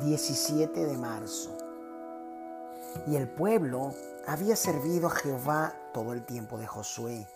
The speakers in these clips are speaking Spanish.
17 de marzo. Y el pueblo había servido a Jehová todo el tiempo de Josué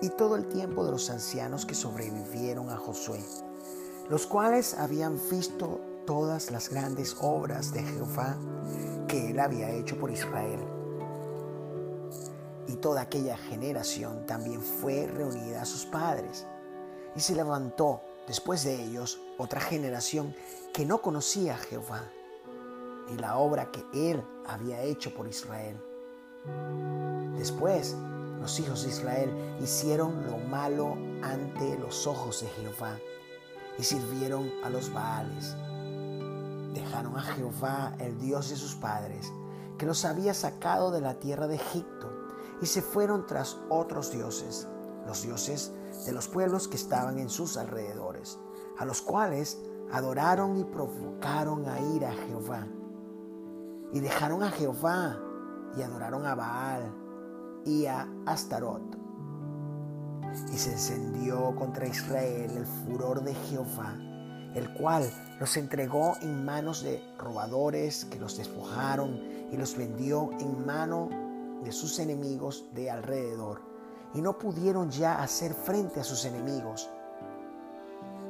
y todo el tiempo de los ancianos que sobrevivieron a Josué, los cuales habían visto todas las grandes obras de Jehová que él había hecho por Israel. Y toda aquella generación también fue reunida a sus padres, y se levantó después de ellos otra generación que no conocía a Jehová, ni la obra que él había hecho por Israel. Después, los hijos de Israel hicieron lo malo ante los ojos de Jehová y sirvieron a los Baales. Dejaron a Jehová, el Dios de sus padres, que los había sacado de la tierra de Egipto, y se fueron tras otros dioses, los dioses de los pueblos que estaban en sus alrededores, a los cuales adoraron y provocaron a ir a Jehová. Y dejaron a Jehová y adoraron a Baal y a Astarot. Y se encendió contra Israel el furor de Jehová, el cual los entregó en manos de robadores que los despojaron y los vendió en mano de sus enemigos de alrededor. Y no pudieron ya hacer frente a sus enemigos.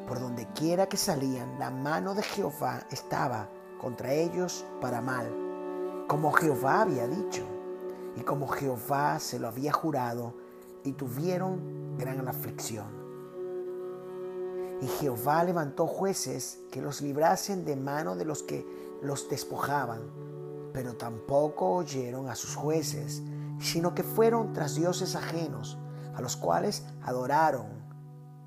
Por donde quiera que salían, la mano de Jehová estaba contra ellos para mal, como Jehová había dicho y como Jehová se lo había jurado, y tuvieron gran aflicción. Y Jehová levantó jueces que los librasen de mano de los que los despojaban, pero tampoco oyeron a sus jueces, sino que fueron tras dioses ajenos, a los cuales adoraron.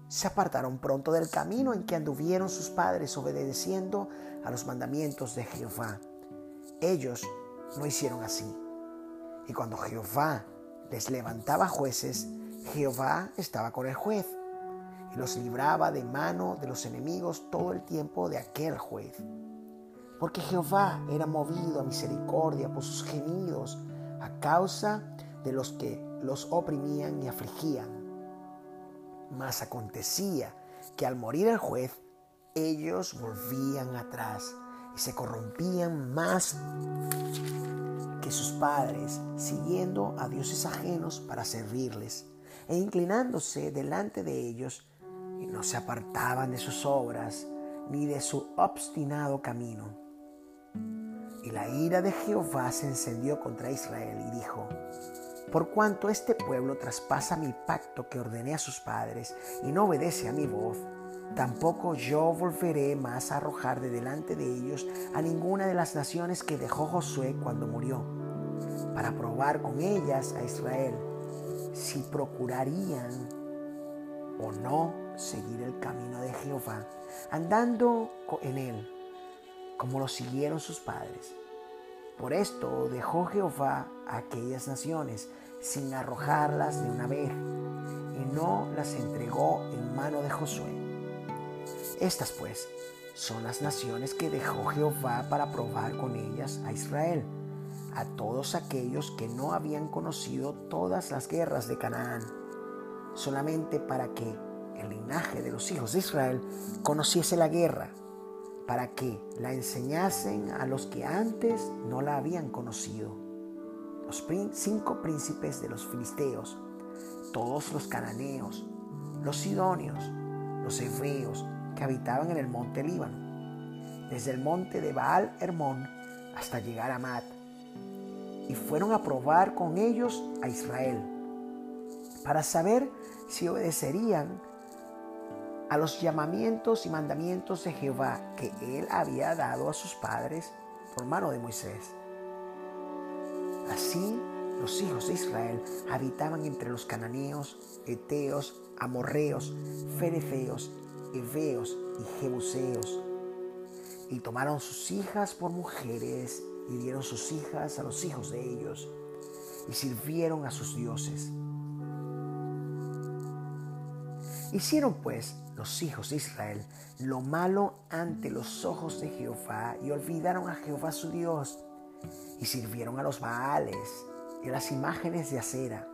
Se apartaron pronto del camino en que anduvieron sus padres obedeciendo a los mandamientos de Jehová. Ellos no hicieron así. Y cuando Jehová les levantaba jueces, Jehová estaba con el juez y los libraba de mano de los enemigos todo el tiempo de aquel juez. Porque Jehová era movido a misericordia por sus gemidos a causa de los que los oprimían y afligían. Mas acontecía que al morir el juez, ellos volvían atrás y se corrompían más que sus padres, siguiendo a dioses ajenos para servirles, e inclinándose delante de ellos, y no se apartaban de sus obras, ni de su obstinado camino. Y la ira de Jehová se encendió contra Israel y dijo, por cuanto este pueblo traspasa mi pacto que ordené a sus padres y no obedece a mi voz, Tampoco yo volveré más a arrojar de delante de ellos a ninguna de las naciones que dejó Josué cuando murió, para probar con ellas a Israel si procurarían o no seguir el camino de Jehová, andando en él, como lo siguieron sus padres. Por esto dejó Jehová a aquellas naciones sin arrojarlas de una vez, y no las entregó en mano de Josué estas pues son las naciones que dejó Jehová para probar con ellas a Israel, a todos aquellos que no habían conocido todas las guerras de Canaán, solamente para que el linaje de los hijos de Israel conociese la guerra, para que la enseñasen a los que antes no la habían conocido. Los cinco príncipes de los filisteos, todos los cananeos, los sidonios, los hebreos, que habitaban en el monte Líbano, desde el monte de Baal Hermón hasta llegar a Mat, y fueron a probar con ellos a Israel, para saber si obedecerían a los llamamientos y mandamientos de Jehová que él había dado a sus padres por mano de Moisés. Así los hijos de Israel habitaban entre los cananeos, eteos, amorreos, ferefeos heveos y jebuseos, y tomaron sus hijas por mujeres y dieron sus hijas a los hijos de ellos, y sirvieron a sus dioses. Hicieron pues los hijos de Israel lo malo ante los ojos de Jehová y olvidaron a Jehová su Dios y sirvieron a los Baales y a las imágenes de acera.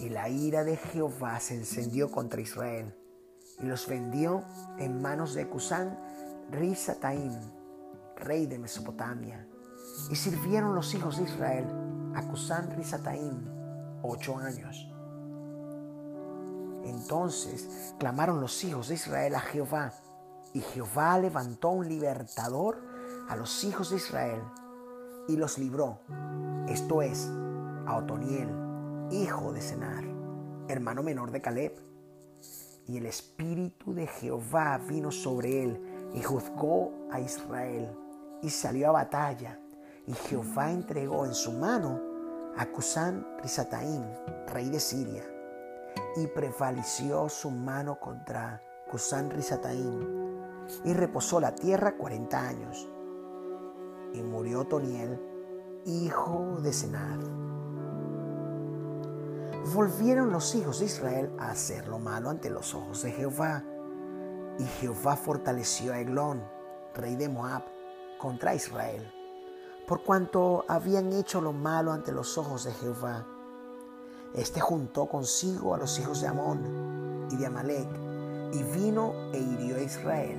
Y la ira de Jehová se encendió contra Israel y los vendió en manos de Cusán Rizataim, rey de Mesopotamia. Y sirvieron los hijos de Israel a Cusán Risataim ocho años. Entonces clamaron los hijos de Israel a Jehová, y Jehová levantó un libertador a los hijos de Israel y los libró, esto es, a Otoniel, hijo de Senar, hermano menor de Caleb. Y el espíritu de Jehová vino sobre él y juzgó a Israel y salió a batalla. Y Jehová entregó en su mano a Cusán Risataim, rey de Siria, y prevaleció su mano contra Cusán Risataim y reposó la tierra cuarenta años. Y murió Toniel, hijo de Senar. Volvieron los hijos de Israel a hacer lo malo ante los ojos de Jehová. Y Jehová fortaleció a Eglón, rey de Moab, contra Israel, por cuanto habían hecho lo malo ante los ojos de Jehová. Este juntó consigo a los hijos de Amón y de Amalek, y vino e hirió a Israel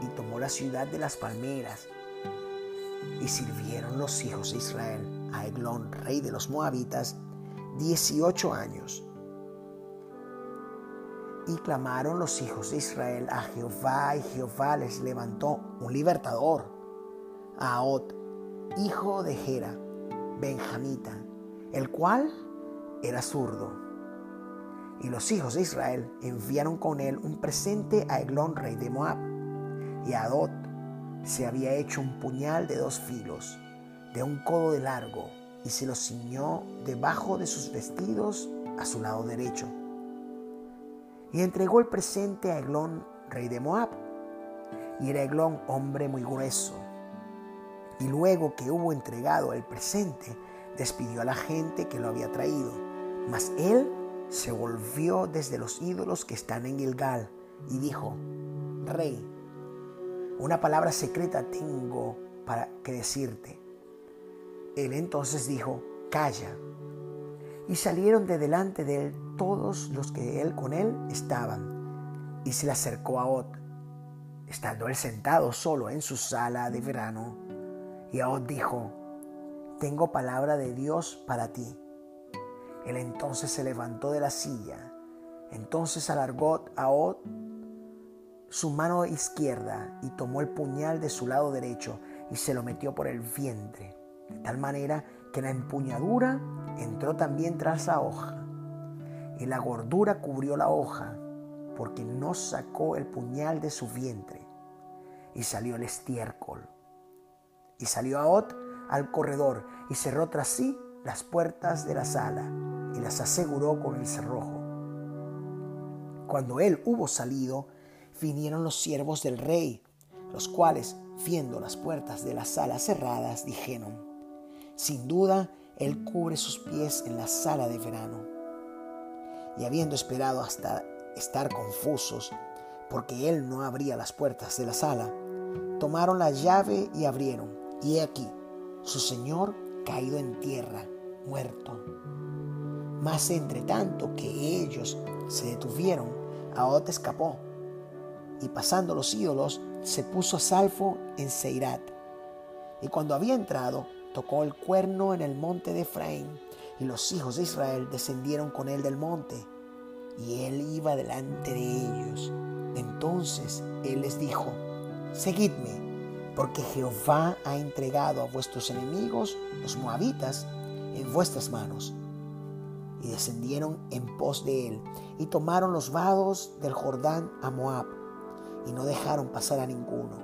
y tomó la ciudad de las palmeras. Y sirvieron los hijos de Israel a Eglón, rey de los moabitas, dieciocho años. Y clamaron los hijos de Israel a Jehová, y Jehová les levantó un libertador, a Ot, hijo de Gera, benjamita, el cual era zurdo. Y los hijos de Israel enviaron con él un presente a Eglón, rey de Moab y Adot se había hecho un puñal de dos filos, de un codo de largo, y se lo ciñó debajo de sus vestidos a su lado derecho. Y entregó el presente a Eglón, rey de Moab. Y era Eglón hombre muy grueso. Y luego que hubo entregado el presente, despidió a la gente que lo había traído. Mas él se volvió desde los ídolos que están en Gilgal y dijo, Rey, una palabra secreta tengo para que decirte. Él entonces dijo, calla. Y salieron de delante de él todos los que él con él estaban. Y se le acercó a Ot, estando él sentado solo en su sala de verano. Y a Ot dijo, tengo palabra de Dios para ti. Él entonces se levantó de la silla. Entonces alargó a Ot su mano izquierda y tomó el puñal de su lado derecho y se lo metió por el vientre, de tal manera que la empuñadura entró también tras la hoja. Y la gordura cubrió la hoja, porque no sacó el puñal de su vientre. Y salió el estiércol. Y salió a Ot al corredor y cerró tras sí las puertas de la sala y las aseguró con el cerrojo. Cuando él hubo salido, vinieron los siervos del rey, los cuales, viendo las puertas de la sala cerradas, dijeron, sin duda, él cubre sus pies en la sala de verano. Y habiendo esperado hasta estar confusos, porque él no abría las puertas de la sala, tomaron la llave y abrieron, y he aquí, su señor caído en tierra, muerto. Mas entre tanto que ellos se detuvieron, Aot escapó y pasando los ídolos, se puso a salvo en Seirat. Y cuando había entrado, tocó el cuerno en el monte de Efraín, y los hijos de Israel descendieron con él del monte, y él iba delante de ellos. Entonces él les dijo, Seguidme, porque Jehová ha entregado a vuestros enemigos, los moabitas, en vuestras manos. Y descendieron en pos de él, y tomaron los vados del Jordán a Moab y no dejaron pasar a ninguno.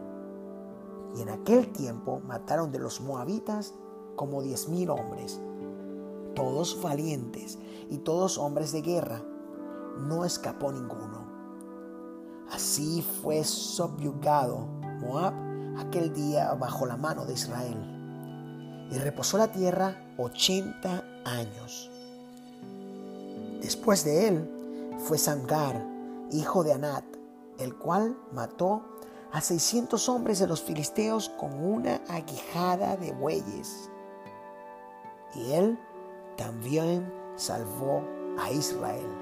Y en aquel tiempo mataron de los moabitas como diez mil hombres, todos valientes y todos hombres de guerra. No escapó ninguno. Así fue subyugado Moab aquel día bajo la mano de Israel. Y reposó la tierra ochenta años. Después de él fue Sangar, hijo de Anat, el cual mató a 600 hombres de los filisteos con una aguijada de bueyes. Y él también salvó a Israel.